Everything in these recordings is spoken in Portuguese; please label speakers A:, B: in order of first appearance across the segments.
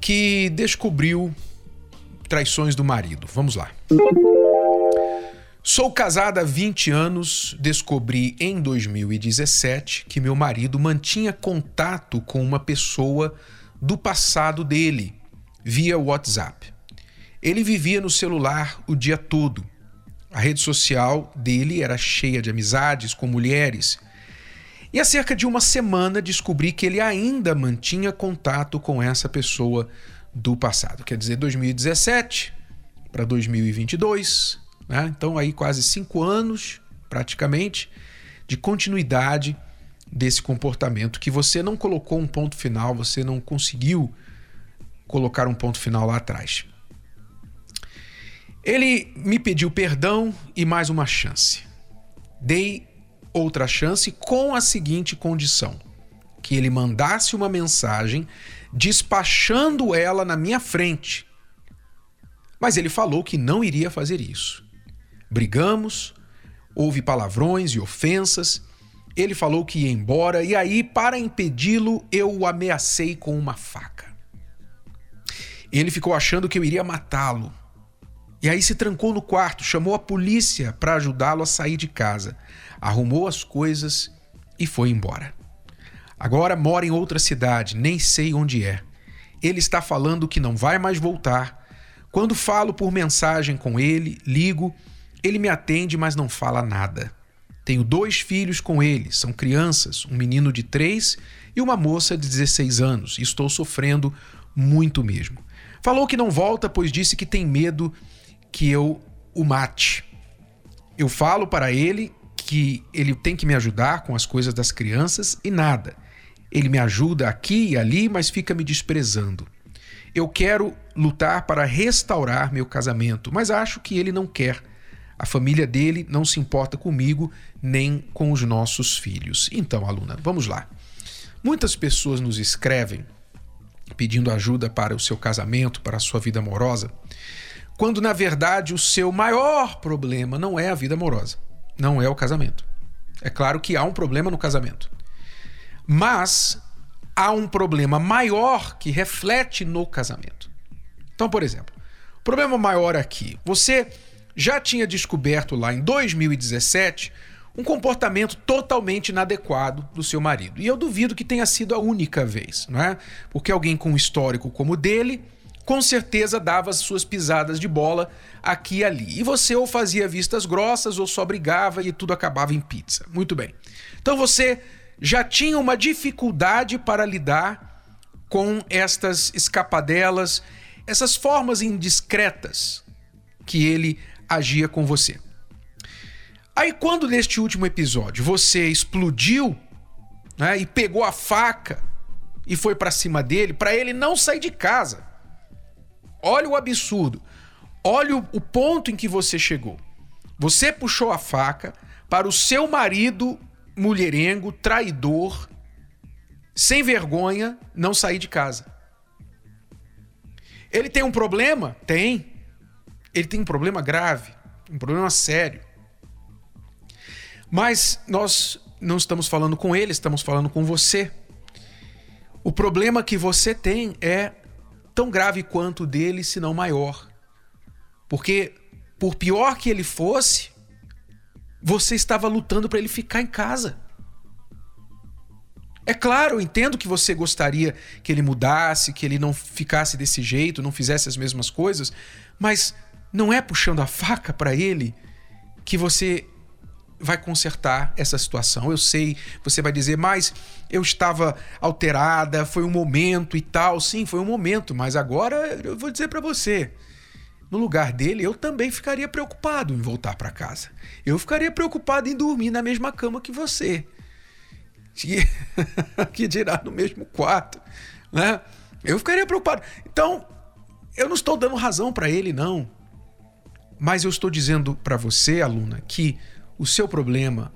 A: que descobriu traições do marido. Vamos lá. Sou casada há 20 anos, descobri em 2017 que meu marido mantinha contato com uma pessoa do passado dele via WhatsApp. Ele vivia no celular o dia todo. A rede social dele era cheia de amizades com mulheres. E há cerca de uma semana descobri que ele ainda mantinha contato com essa pessoa do passado. Quer dizer, 2017 para 2022, né? então aí quase cinco anos, praticamente, de continuidade desse comportamento que você não colocou um ponto final, você não conseguiu colocar um ponto final lá atrás. Ele me pediu perdão e mais uma chance. Dei outra chance com a seguinte condição: que ele mandasse uma mensagem despachando ela na minha frente. Mas ele falou que não iria fazer isso. Brigamos, houve palavrões e ofensas. Ele falou que ia embora e aí, para impedi-lo, eu o ameacei com uma faca. Ele ficou achando que eu iria matá-lo. E aí se trancou no quarto, chamou a polícia para ajudá-lo a sair de casa, arrumou as coisas e foi embora. Agora mora em outra cidade, nem sei onde é. Ele está falando que não vai mais voltar. Quando falo por mensagem com ele, ligo, ele me atende, mas não fala nada. Tenho dois filhos com ele, são crianças, um menino de 3 e uma moça de 16 anos, e estou sofrendo muito mesmo. Falou que não volta, pois disse que tem medo que eu o mate. Eu falo para ele que ele tem que me ajudar com as coisas das crianças e nada. Ele me ajuda aqui e ali, mas fica me desprezando. Eu quero lutar para restaurar meu casamento, mas acho que ele não quer. A família dele não se importa comigo nem com os nossos filhos. Então, aluna, vamos lá. Muitas pessoas nos escrevem pedindo ajuda para o seu casamento, para a sua vida amorosa, quando na verdade o seu maior problema não é a vida amorosa, não é o casamento. É claro que há um problema no casamento, mas há um problema maior que reflete no casamento. Então, por exemplo, o problema maior aqui, você já tinha descoberto lá em 2017 um comportamento totalmente inadequado do seu marido. E eu duvido que tenha sido a única vez, não é? Porque alguém com um histórico como o dele, com certeza dava as suas pisadas de bola aqui e ali. E você ou fazia vistas grossas ou só brigava e tudo acabava em pizza. Muito bem. Então você já tinha uma dificuldade para lidar com estas escapadelas, essas formas indiscretas que ele agia com você. Aí, quando neste último episódio você explodiu né, e pegou a faca e foi para cima dele, para ele não sair de casa. Olha o absurdo. Olha o, o ponto em que você chegou. Você puxou a faca para o seu marido mulherengo, traidor, sem vergonha, não sair de casa. Ele tem um problema? Tem. Ele tem um problema grave, um problema sério. Mas nós não estamos falando com ele, estamos falando com você. O problema que você tem é tão grave quanto o dele, se não maior. Porque, por pior que ele fosse, você estava lutando para ele ficar em casa. É claro, eu entendo que você gostaria que ele mudasse, que ele não ficasse desse jeito, não fizesse as mesmas coisas, mas não é puxando a faca para ele que você vai consertar essa situação. Eu sei, você vai dizer, mas eu estava alterada, foi um momento e tal. Sim, foi um momento, mas agora eu vou dizer para você. No lugar dele, eu também ficaria preocupado em voltar para casa. Eu ficaria preocupado em dormir na mesma cama que você. Que dirá no mesmo quarto, né? Eu ficaria preocupado. Então, eu não estou dando razão para ele, não. Mas eu estou dizendo para você, aluna, que o seu problema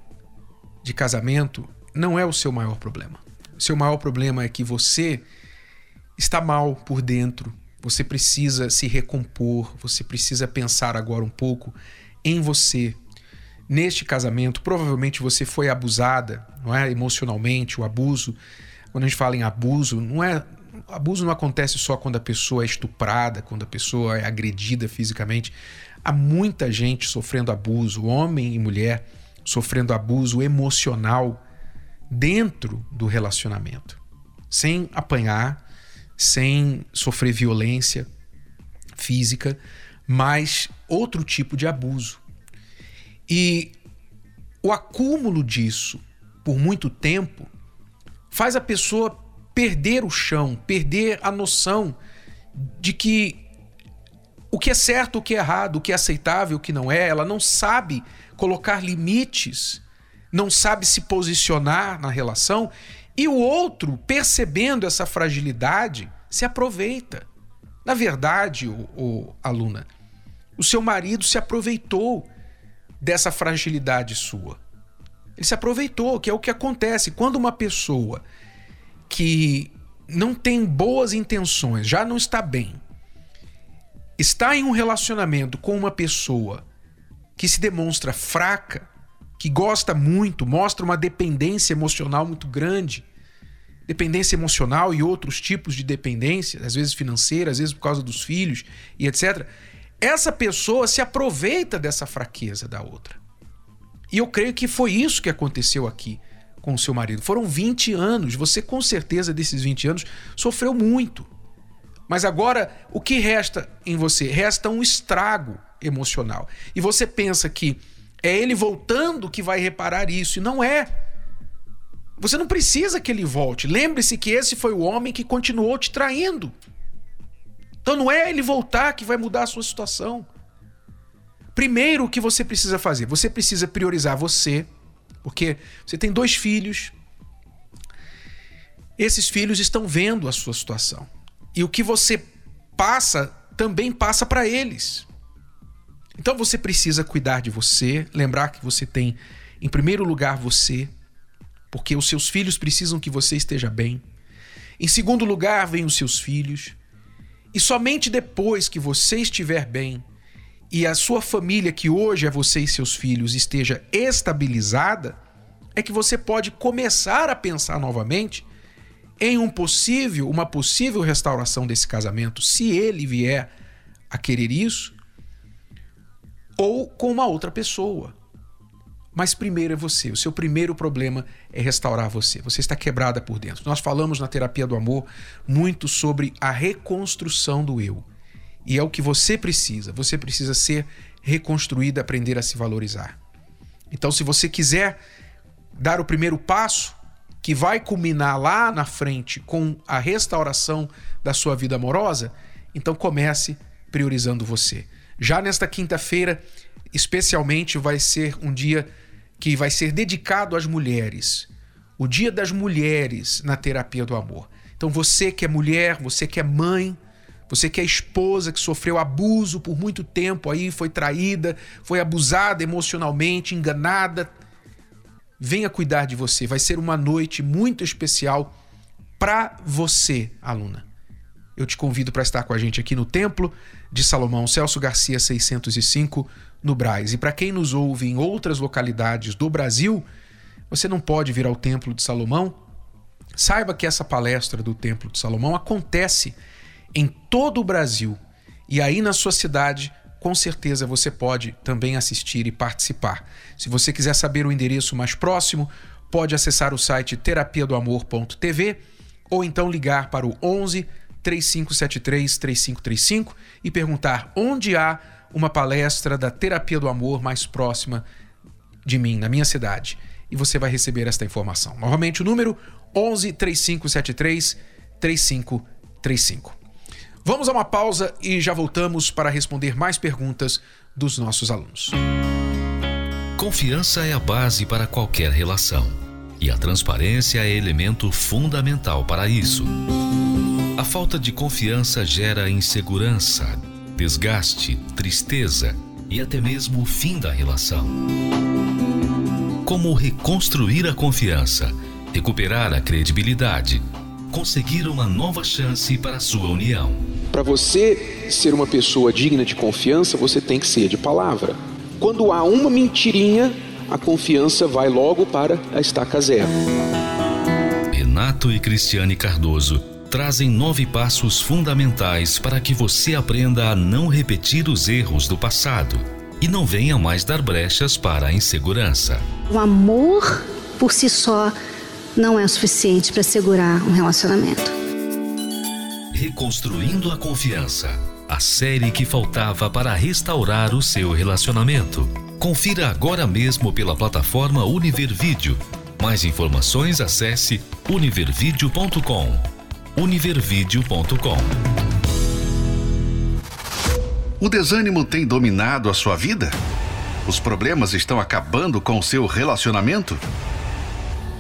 A: de casamento não é o seu maior problema. O seu maior problema é que você está mal por dentro. Você precisa se recompor, você precisa pensar agora um pouco em você. Neste casamento, provavelmente você foi abusada, não é? Emocionalmente, o abuso. Quando a gente fala em abuso, não é abuso não acontece só quando a pessoa é estuprada, quando a pessoa é agredida fisicamente. Há muita gente sofrendo abuso, homem e mulher sofrendo abuso emocional dentro do relacionamento, sem apanhar, sem sofrer violência física, mas outro tipo de abuso. E o acúmulo disso por muito tempo faz a pessoa perder o chão, perder a noção de que o que é certo, o que é errado, o que é aceitável, o que não é, ela não sabe colocar limites, não sabe se posicionar na relação, e o outro, percebendo essa fragilidade, se aproveita. Na verdade, o, o aluna, o seu marido se aproveitou dessa fragilidade sua. Ele se aproveitou, que é o que acontece quando uma pessoa que não tem boas intenções, já não está bem, está em um relacionamento com uma pessoa que se demonstra fraca, que gosta muito, mostra uma dependência emocional muito grande, dependência emocional e outros tipos de dependência, às vezes financeira, às vezes por causa dos filhos e etc. Essa pessoa se aproveita dessa fraqueza da outra. E eu creio que foi isso que aconteceu aqui com o seu marido. Foram 20 anos. Você, com certeza, desses 20 anos, sofreu muito. Mas agora, o que resta em você? Resta um estrago emocional. E você pensa que é ele voltando que vai reparar isso. E não é. Você não precisa que ele volte. Lembre-se que esse foi o homem que continuou te traindo. Então não é ele voltar que vai mudar a sua situação. Primeiro, o que você precisa fazer? Você precisa priorizar você porque você tem dois filhos. Esses filhos estão vendo a sua situação. E o que você passa também passa para eles. Então você precisa cuidar de você, lembrar que você tem em primeiro lugar você, porque os seus filhos precisam que você esteja bem. Em segundo lugar, vem os seus filhos. E somente depois que você estiver bem, e a sua família, que hoje é você e seus filhos, esteja estabilizada, é que você pode começar a pensar novamente em um possível, uma possível restauração desse casamento, se ele vier a querer isso, ou com uma outra pessoa. Mas primeiro é você. O seu primeiro problema é restaurar você. Você está quebrada por dentro. Nós falamos na terapia do amor muito sobre a reconstrução do eu. E é o que você precisa. Você precisa ser reconstruída, aprender a se valorizar. Então, se você quiser dar o primeiro passo, que vai culminar lá na frente com a restauração da sua vida amorosa, então comece priorizando você. Já nesta quinta-feira, especialmente, vai ser um dia que vai ser dedicado às mulheres. O Dia das Mulheres na terapia do amor. Então, você que é mulher, você que é mãe, você que é esposa, que sofreu abuso por muito tempo aí, foi traída, foi abusada emocionalmente, enganada, venha cuidar de você. Vai ser uma noite muito especial para você, aluna. Eu te convido para estar com a gente aqui no Templo de Salomão, Celso Garcia 605, no Braz. E para quem nos ouve em outras localidades do Brasil, você não pode vir ao Templo de Salomão. Saiba que essa palestra do Templo de Salomão acontece em todo o Brasil. E aí na sua cidade, com certeza você pode também assistir e participar. Se você quiser saber o endereço mais próximo, pode acessar o site terapiadoamor.tv ou então ligar para o 11 3573 3535 e perguntar onde há uma palestra da Terapia do Amor mais próxima de mim, na minha cidade. E você vai receber esta informação. Novamente o número 11 3573 3535. Vamos a uma pausa e já voltamos para responder mais perguntas dos nossos alunos.
B: Confiança é a base para qualquer relação e a transparência é elemento fundamental para isso.
C: A falta de confiança gera insegurança, desgaste, tristeza e até mesmo o fim da relação. Como reconstruir a confiança, recuperar a credibilidade, conseguir uma nova chance para a sua união.
D: Para você ser uma pessoa digna de confiança, você tem que ser de palavra. Quando há uma mentirinha, a confiança vai logo para a estaca zero.
C: Renato e Cristiane Cardoso trazem nove passos fundamentais para que você aprenda a não repetir os erros do passado e não venha mais dar brechas para a insegurança.
E: O amor por si só não é suficiente para segurar um relacionamento.
C: Reconstruindo a confiança. A série que faltava para restaurar o seu relacionamento. Confira agora mesmo pela plataforma Univervídeo. Mais informações acesse univervideo.com. univervideo.com.
F: O desânimo tem dominado a sua vida? Os problemas estão acabando com o seu relacionamento?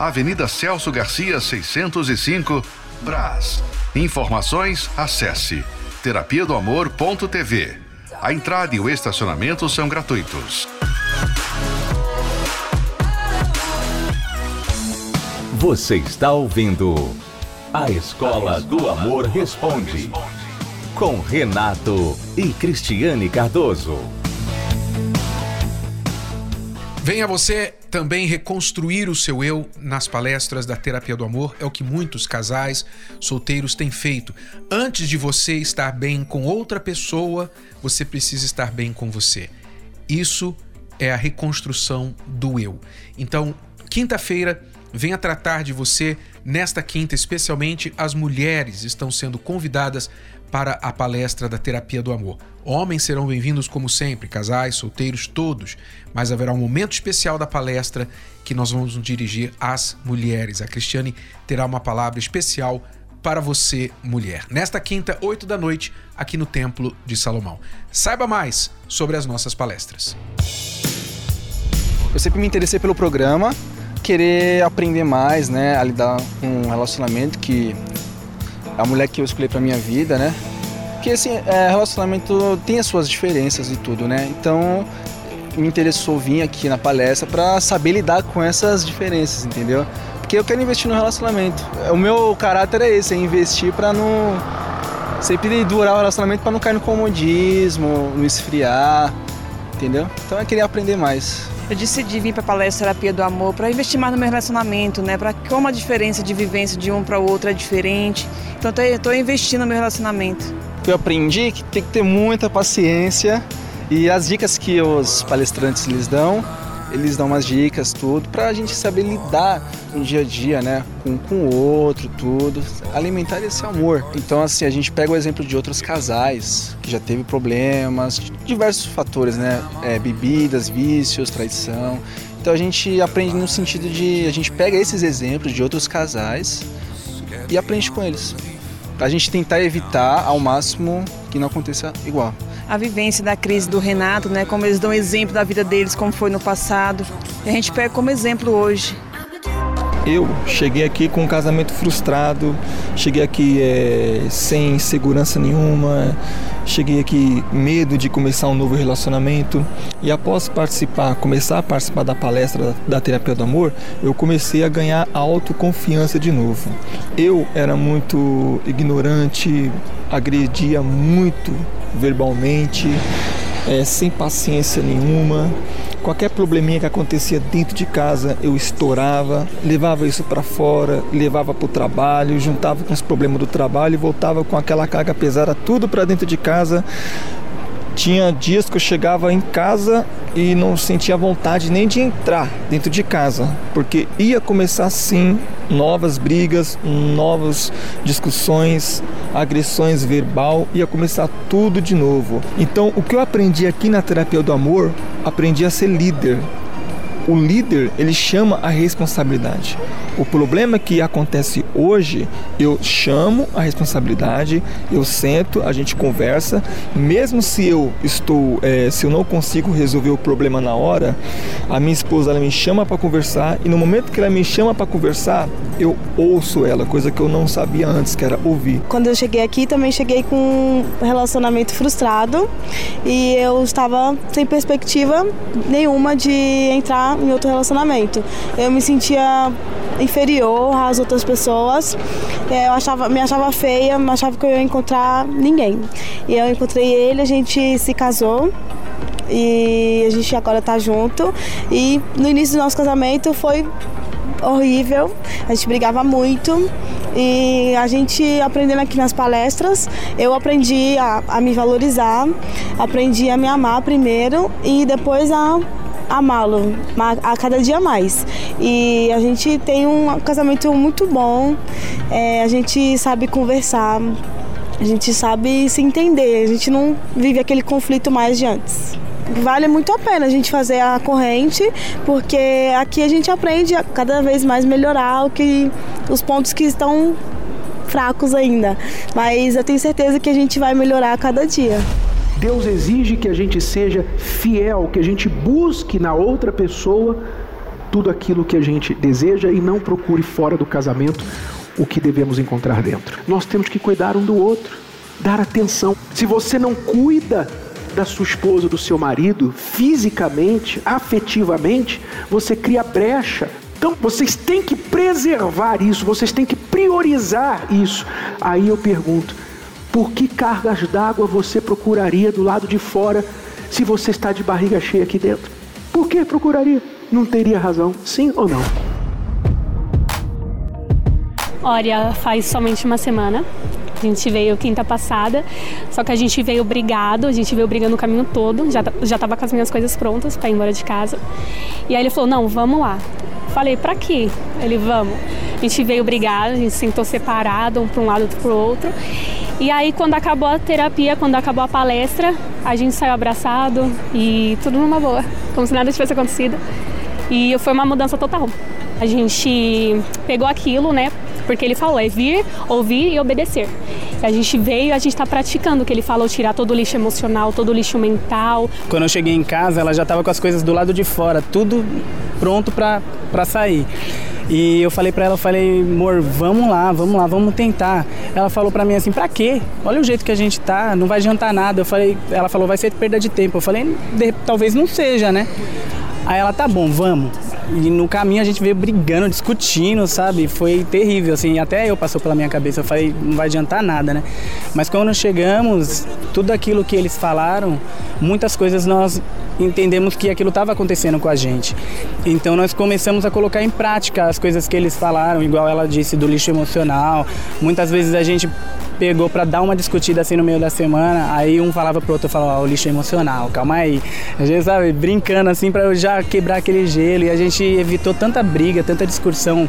F: Avenida Celso Garcia, 605, Brás. Informações, acesse terapia do amor.tv. A entrada e o estacionamento são gratuitos.
B: Você está ouvindo A Escola do Amor Responde com Renato e Cristiane Cardoso.
A: Venha você também reconstruir o seu eu nas palestras da Terapia do Amor. É o que muitos casais solteiros têm feito. Antes de você estar bem com outra pessoa, você precisa estar bem com você. Isso é a reconstrução do eu. Então, quinta-feira, venha tratar de você. Nesta quinta, especialmente, as mulheres estão sendo convidadas para a palestra da Terapia do Amor. Homens serão bem-vindos como sempre, casais, solteiros, todos, mas haverá um momento especial da palestra que nós vamos nos dirigir às mulheres. A Cristiane terá uma palavra especial para você, mulher. Nesta quinta, 8 da noite, aqui no Templo de Salomão. Saiba mais sobre as nossas palestras.
G: Eu sempre me interessei pelo programa, querer aprender mais, né, a lidar com um relacionamento que a mulher que eu escolhi para minha vida, né? Porque assim, é, relacionamento tem as suas diferenças e tudo, né? Então me interessou vir aqui na palestra para saber lidar com essas diferenças, entendeu? Porque eu quero investir no relacionamento. O meu caráter é esse, é investir para não sempre durar o relacionamento para não cair no comodismo, no esfriar, entendeu? Então eu queria aprender mais.
H: Eu decidi vir para a palestra Terapia do Amor para investir mais no meu relacionamento, né? Para como a diferença de vivência de um para o outro é diferente. Então eu estou investindo no meu relacionamento.
G: Eu aprendi que tem que ter muita paciência e as dicas que os palestrantes lhes dão, eles dão umas dicas, tudo, para a gente saber lidar no dia a dia, né? Com, o outro, tudo. Alimentar esse amor. Então, assim, a gente pega o exemplo de outros casais que já teve problemas, diversos fatores, né? É, bebidas, vícios, traição. Então a gente aprende no sentido de a gente pega esses exemplos de outros casais e aprende com eles. Pra gente tentar evitar ao máximo que não aconteça igual.
H: A vivência da crise do Renato, né? Como eles dão exemplo da vida deles, como foi no passado. E a gente pega como exemplo hoje.
I: Eu cheguei aqui com um casamento frustrado, cheguei aqui é, sem segurança nenhuma, cheguei aqui medo de começar um novo relacionamento e após participar, começar a participar da palestra da terapia do amor, eu comecei a ganhar autoconfiança de novo. Eu era muito ignorante, agredia muito verbalmente, é, sem paciência nenhuma Qualquer probleminha que acontecia dentro de casa, eu estourava, levava isso para fora, levava para o trabalho, juntava com os problemas do trabalho e voltava com aquela carga pesada tudo para dentro de casa. Tinha dias que eu chegava em casa e não sentia vontade nem de entrar dentro de casa, porque ia começar sim novas brigas, novas discussões, agressões verbal, ia começar tudo de novo. Então, o que eu aprendi aqui na terapia do amor, aprendi a ser líder. O líder, ele chama a responsabilidade. O problema que acontece hoje, eu chamo a responsabilidade, eu sento, a gente conversa, mesmo se eu estou, é, se eu não consigo resolver o problema na hora, a minha esposa ela me chama para conversar e no momento que ela me chama para conversar, eu ouço ela, coisa que eu não sabia antes, que era ouvir.
J: Quando eu cheguei aqui, também cheguei com um relacionamento frustrado e eu estava sem perspectiva nenhuma de entrar em outro relacionamento. Eu me sentia inferior às outras pessoas. É, eu achava, me achava feia, me achava que eu ia encontrar ninguém. E eu encontrei ele, a gente se casou e a gente agora tá junto. E no início do nosso casamento foi horrível, a gente brigava muito e a gente aprendendo aqui nas palestras, eu aprendi a, a me valorizar, aprendi a me amar primeiro e depois a amá-lo a cada dia mais. E a gente tem um casamento muito bom, é, a gente sabe conversar, a gente sabe se entender, a gente não vive aquele conflito mais de antes. Vale muito a pena a gente fazer a corrente, porque aqui a gente aprende a cada vez mais melhorar o que, os pontos que estão fracos ainda. Mas eu tenho certeza que a gente vai melhorar a cada dia.
D: Deus exige que a gente seja fiel, que a gente busque na outra pessoa tudo aquilo que a gente deseja e não procure fora do casamento o que devemos encontrar dentro. Nós temos que cuidar um do outro, dar atenção. Se você não cuida da sua esposa, do seu marido, fisicamente, afetivamente, você cria brecha. Então vocês têm que preservar isso, vocês têm que priorizar isso. Aí eu pergunto: por que cargas d'água você procuraria do lado de fora se você está de barriga cheia aqui dentro? Por que procuraria? Não teria razão, sim ou não?
K: Olha, faz somente uma semana. A gente veio quinta passada, só que a gente veio brigado, a gente veio brigando o caminho todo, já, já tava com as minhas coisas prontas para ir embora de casa. E aí ele falou: Não, vamos lá. Falei: Pra quê? Ele: Vamos. A gente veio brigado, a gente sentou separado, um para um lado, outro para o outro. E aí, quando acabou a terapia, quando acabou a palestra, a gente saiu abraçado e tudo numa boa, como se nada tivesse acontecido. E foi uma mudança total. A gente pegou aquilo, né? Porque ele falou, é vir, ouvir e obedecer. A gente veio, a gente está praticando o que ele falou, tirar todo o lixo emocional, todo o lixo mental.
L: Quando eu cheguei em casa, ela já estava com as coisas do lado de fora, tudo pronto para sair. E eu falei para ela, falei, amor, vamos lá, vamos lá, vamos tentar. Ela falou para mim assim, pra quê? Olha o jeito que a gente tá, não vai adiantar nada. Eu falei, ela falou, vai ser perda de tempo. Eu falei, talvez não seja, né? Aí ela, tá bom, vamos. E no caminho a gente veio brigando, discutindo, sabe? Foi terrível, assim. Até eu passou pela minha cabeça. Eu falei, não vai adiantar nada, né? Mas quando chegamos, tudo aquilo que eles falaram, muitas coisas nós entendemos que aquilo estava acontecendo com a gente. Então nós começamos a colocar em prática as coisas que eles falaram, igual ela disse do lixo emocional. Muitas vezes a gente pegou para dar uma discutida assim no meio da semana, aí um falava pro outro, falava, ó, o lixo emocional, calma aí. A gente, sabe, brincando assim para eu já quebrar aquele gelo e a gente evitou tanta briga, tanta discussão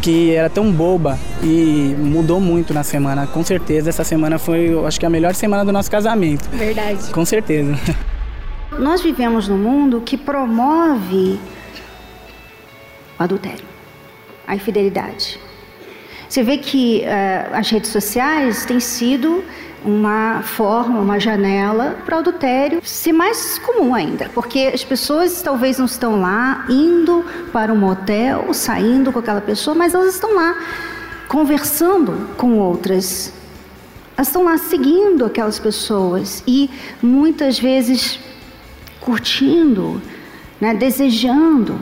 L: que era tão boba e mudou muito na semana. Com certeza essa semana foi, eu acho que a melhor semana do nosso casamento.
K: Verdade.
L: Com certeza.
E: Nós vivemos num mundo que promove o adultério, a infidelidade. Você vê que uh, as redes sociais têm sido uma forma, uma janela para o adultério ser mais comum ainda, porque as pessoas talvez não estão lá indo para um motel, saindo com aquela pessoa, mas elas estão lá conversando com outras. Elas estão lá seguindo aquelas pessoas e muitas vezes curtindo, né, desejando.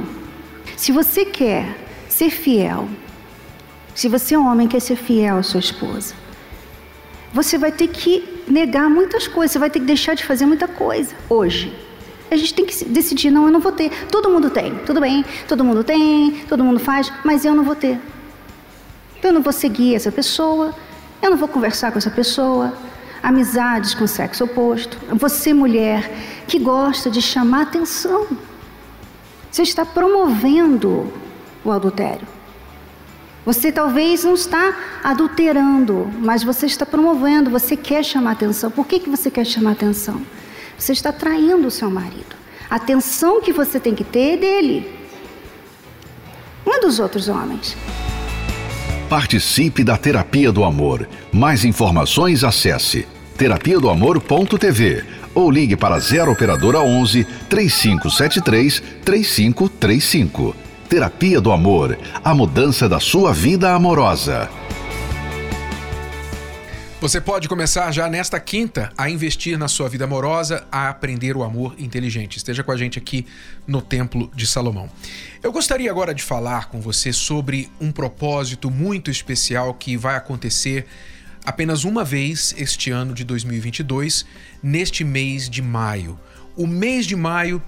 E: Se você quer ser fiel se você é um homem quer ser fiel à sua esposa, você vai ter que negar muitas coisas, você vai ter que deixar de fazer muita coisa hoje. A gente tem que decidir, não, eu não vou ter. Todo mundo tem, tudo bem, todo mundo tem, todo mundo faz, mas eu não vou ter. Eu não vou seguir essa pessoa, eu não vou conversar com essa pessoa. Amizades com sexo oposto. Você, mulher, que gosta de chamar atenção. Você está promovendo o adultério. Você talvez não está adulterando, mas você está promovendo, você quer chamar atenção. Por que, que você quer chamar atenção? Você está traindo o seu marido. A atenção que você tem que ter é dele, não é dos outros homens.
F: Participe da Terapia do Amor. Mais informações acesse terapia do amor.tv ou ligue para 0 operadora 11 3573 3535. Terapia do Amor, a mudança da sua vida amorosa.
A: Você pode começar já nesta quinta a investir na sua vida amorosa, a aprender o amor inteligente. Esteja com a gente aqui no Templo de Salomão. Eu gostaria agora de falar com você sobre um propósito muito especial que vai acontecer apenas uma vez este ano de 2022, neste mês de maio. O mês de maio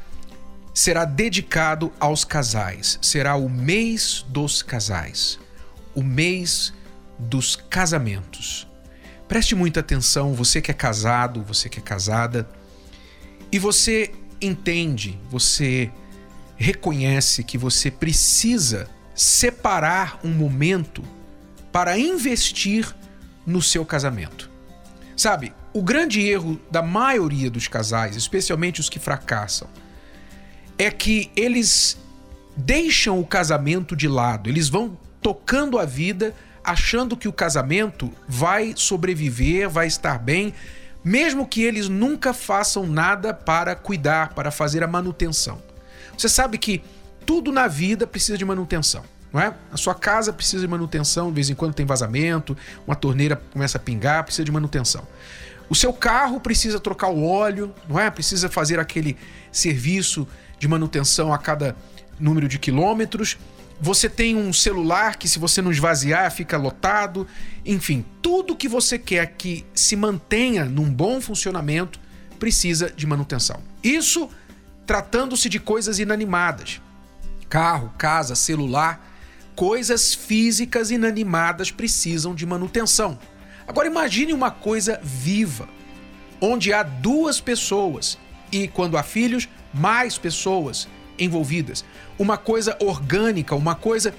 A: será dedicado aos casais, será o mês dos casais, o mês dos casamentos. Preste muita atenção, você que é casado, você que é casada, e você entende, você reconhece que você precisa separar um momento para investir no seu casamento. Sabe, o grande erro da maioria dos casais, especialmente os que fracassam, é que eles deixam o casamento de lado, eles vão tocando a vida achando que o casamento vai sobreviver, vai estar bem, mesmo que eles nunca façam nada para cuidar, para fazer a manutenção. Você sabe que tudo na vida precisa de manutenção não é? A sua casa precisa de manutenção, de vez em quando tem vazamento, uma torneira começa a pingar, precisa de manutenção. O seu carro precisa trocar o óleo, não é? Precisa fazer aquele serviço de manutenção a cada número de quilômetros. Você tem um celular que, se você não esvaziar, fica lotado. Enfim, tudo que você quer que se mantenha num bom funcionamento precisa de manutenção. Isso tratando-se de coisas inanimadas: carro, casa, celular coisas físicas inanimadas precisam de manutenção. Agora imagine uma coisa viva, onde há duas pessoas e quando há filhos, mais pessoas envolvidas. Uma coisa orgânica, uma coisa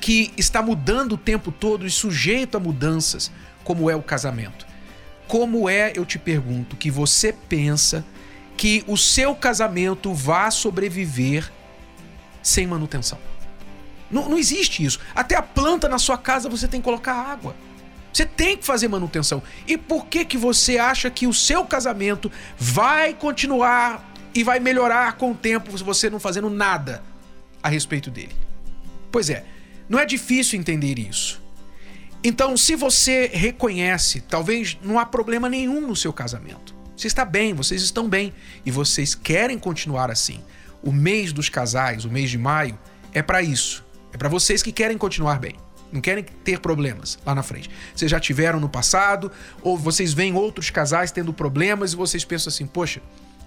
A: que está mudando o tempo todo e sujeito a mudanças, como é o casamento. Como é, eu te pergunto, que você pensa que o seu casamento vá sobreviver sem manutenção? Não, não existe isso. Até a planta na sua casa você tem que colocar água. Você tem que fazer manutenção. E por que que você acha que o seu casamento vai continuar e vai melhorar com o tempo se você não fazendo nada a respeito dele? Pois é, não é difícil entender isso. Então, se você reconhece, talvez não há problema nenhum no seu casamento. Você está bem, vocês estão bem e vocês querem continuar assim. O mês dos casais, o mês de maio, é para isso. É para vocês que querem continuar bem. Não querem ter problemas lá na frente. Vocês já tiveram no passado, ou vocês veem outros casais tendo problemas e vocês pensam assim: poxa,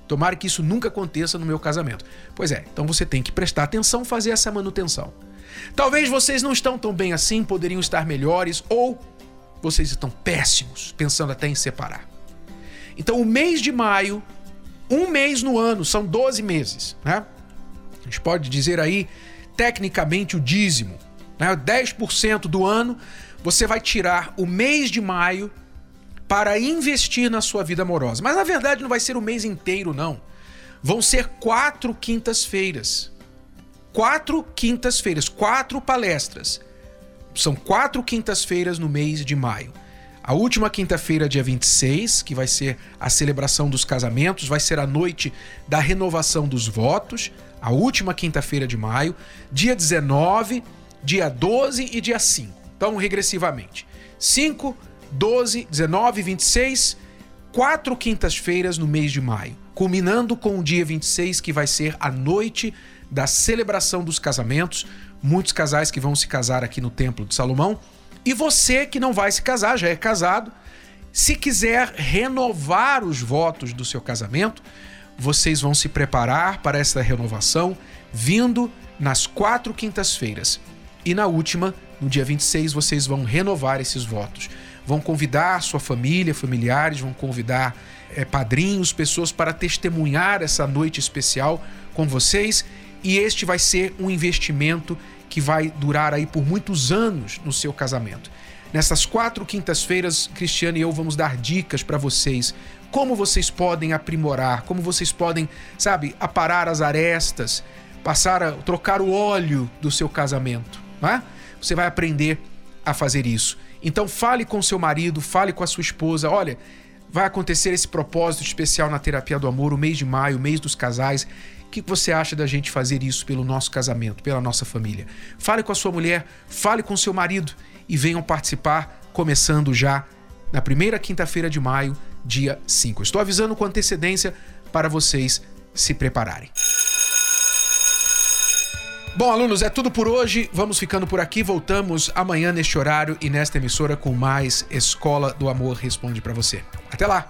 A: tomara que isso nunca aconteça no meu casamento. Pois é, então você tem que prestar atenção, fazer essa manutenção. Talvez vocês não estão tão bem assim, poderiam estar melhores, ou vocês estão péssimos, pensando até em separar. Então, o mês de maio, um mês no ano, são 12 meses, né? A gente pode dizer aí tecnicamente o dízimo. Né? 10% do ano você vai tirar o mês de maio para investir na sua vida amorosa. Mas na verdade não vai ser o mês inteiro, não. Vão ser quatro quintas-feiras. Quatro quintas-feiras, quatro palestras. São quatro quintas-feiras no mês de maio. A última quinta-feira, dia 26, que vai ser a celebração dos casamentos, vai ser a noite da renovação dos votos a última quinta-feira de maio, dia 19, dia 12 e dia 5. Então, regressivamente. 5, 12, 19, 26, quatro quintas-feiras no mês de maio, culminando com o dia 26, que vai ser a noite da celebração dos casamentos. Muitos casais que vão se casar aqui no Templo de Salomão. E você que não vai se casar, já é casado, se quiser renovar os votos do seu casamento, vocês vão se preparar para esta renovação vindo nas quatro quintas-feiras. E na última, no dia 26, vocês vão renovar esses votos. Vão convidar sua família, familiares, vão convidar é, padrinhos, pessoas para testemunhar essa noite especial com vocês. E este vai ser um investimento que vai durar aí por muitos anos no seu casamento. Nessas quatro quintas-feiras, Cristiane e eu vamos dar dicas para vocês como vocês podem aprimorar, como vocês podem, sabe, aparar as arestas, passar a trocar o óleo do seu casamento, né? Você vai aprender a fazer isso. Então fale com seu marido, fale com a sua esposa, olha, vai acontecer esse propósito especial na terapia do amor, o mês de maio, o mês dos casais. O que você acha da gente fazer isso pelo nosso casamento, pela nossa família? Fale com a sua mulher, fale com seu marido e venham participar, começando já na primeira quinta-feira de maio, dia 5. Estou avisando com antecedência para vocês se prepararem. Bom, alunos, é tudo por hoje. Vamos ficando por aqui. Voltamos amanhã neste horário e nesta emissora com mais Escola do Amor Responde para você. Até lá!